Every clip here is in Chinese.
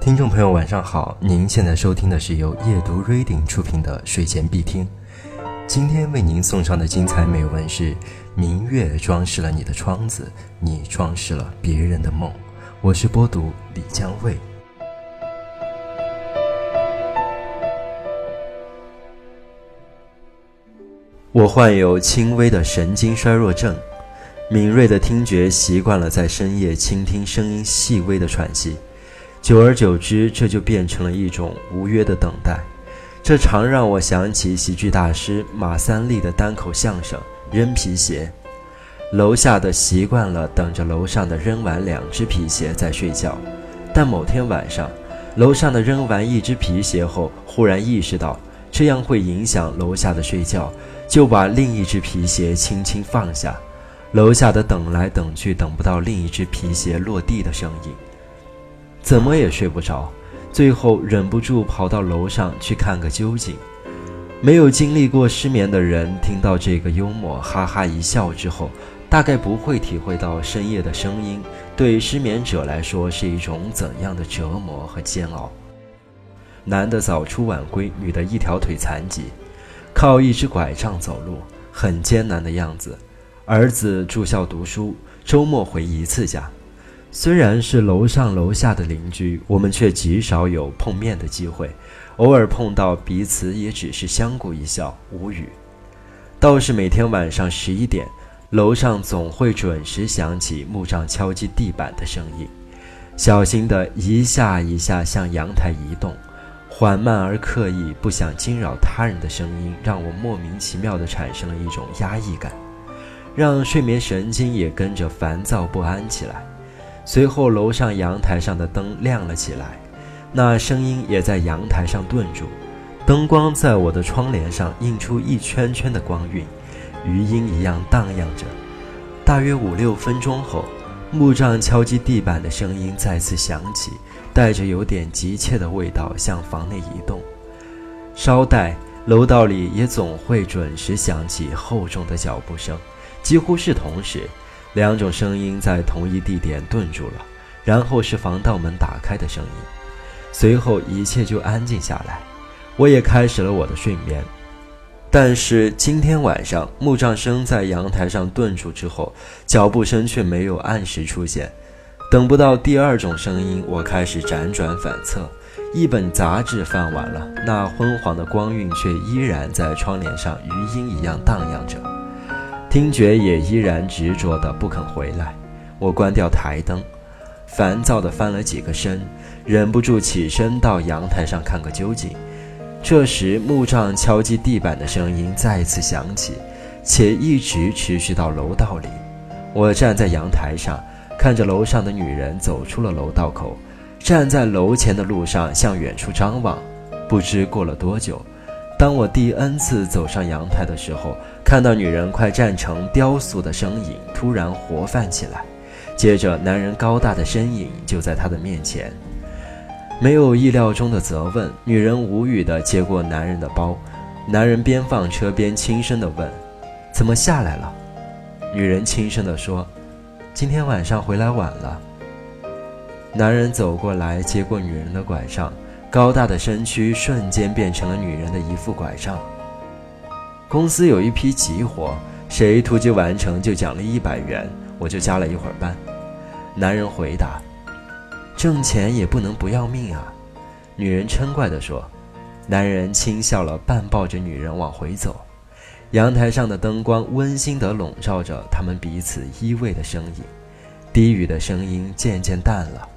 听众朋友，晚上好！您现在收听的是由夜读 Reading 出品的睡前必听。今天为您送上的精彩美文是：明月装饰了你的窗子，你装饰了别人的梦。我是播读李江卫。我患有轻微的神经衰弱症，敏锐的听觉习惯了在深夜倾听声音细微的喘息。久而久之，这就变成了一种无约的等待。这常让我想起喜剧大师马三立的单口相声《扔皮鞋》。楼下的习惯了等着楼上的扔完两只皮鞋再睡觉，但某天晚上，楼上的扔完一只皮鞋后，忽然意识到这样会影响楼下的睡觉，就把另一只皮鞋轻轻放下。楼下的等来等去，等不到另一只皮鞋落地的声音。怎么也睡不着，最后忍不住跑到楼上去看个究竟。没有经历过失眠的人听到这个幽默，哈哈一笑之后，大概不会体会到深夜的声音对失眠者来说是一种怎样的折磨和煎熬。男的早出晚归，女的一条腿残疾，靠一只拐杖走路，很艰难的样子。儿子住校读书，周末回一次家。虽然是楼上楼下的邻居，我们却极少有碰面的机会。偶尔碰到彼此，也只是相顾一笑，无语。倒是每天晚上十一点，楼上总会准时响起木杖敲击地板的声音，小心的一下一下向阳台移动，缓慢而刻意，不想惊扰他人的声音，让我莫名其妙地产生了一种压抑感，让睡眠神经也跟着烦躁不安起来。随后，楼上阳台上的灯亮了起来，那声音也在阳台上顿住。灯光在我的窗帘上映出一圈圈的光晕，余音一样荡漾着。大约五六分钟后，木杖敲击地板的声音再次响起，带着有点急切的味道向房内移动。稍待，楼道里也总会准时响起厚重的脚步声，几乎是同时。两种声音在同一地点顿住了，然后是防盗门打开的声音，随后一切就安静下来，我也开始了我的睡眠。但是今天晚上木杖声在阳台上顿住之后，脚步声却没有按时出现。等不到第二种声音，我开始辗转反侧，一本杂志翻完了，那昏黄的光晕却依然在窗帘上余音一样荡漾着。听觉也依然执着的不肯回来，我关掉台灯，烦躁的翻了几个身，忍不住起身到阳台上看个究竟。这时木杖敲击地板的声音再次响起，且一直持续到楼道里。我站在阳台上，看着楼上的女人走出了楼道口，站在楼前的路上向远处张望。不知过了多久。当我第 n 次走上阳台的时候，看到女人快站成雕塑的身影突然活泛起来，接着男人高大的身影就在她的面前。没有意料中的责问，女人无语地接过男人的包。男人边放车边轻声地问：“怎么下来了？”女人轻声地说：“今天晚上回来晚了。”男人走过来接过女人的拐杖。高大的身躯瞬间变成了女人的一副拐杖。公司有一批急活，谁突击完成就奖励一百元，我就加了一会儿班。男人回答：“挣钱也不能不要命啊。”女人嗔怪地说。男人轻笑了，半抱着女人往回走。阳台上的灯光温馨地笼罩着他们彼此依偎的身影，低语的声音渐渐淡了。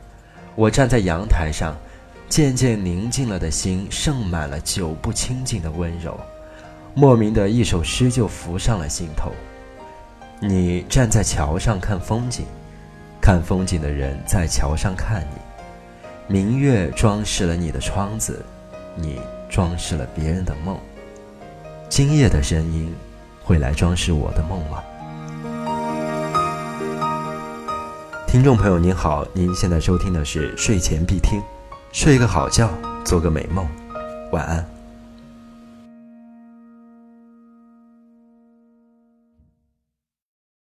我站在阳台上。渐渐宁静了的心，盛满了久不清静的温柔，莫名的一首诗就浮上了心头。你站在桥上看风景，看风景的人在桥上看你。明月装饰了你的窗子，你装饰了别人的梦。今夜的声音，会来装饰我的梦吗？听众朋友您好，您现在收听的是睡前必听。睡个好觉，做个美梦，晚安。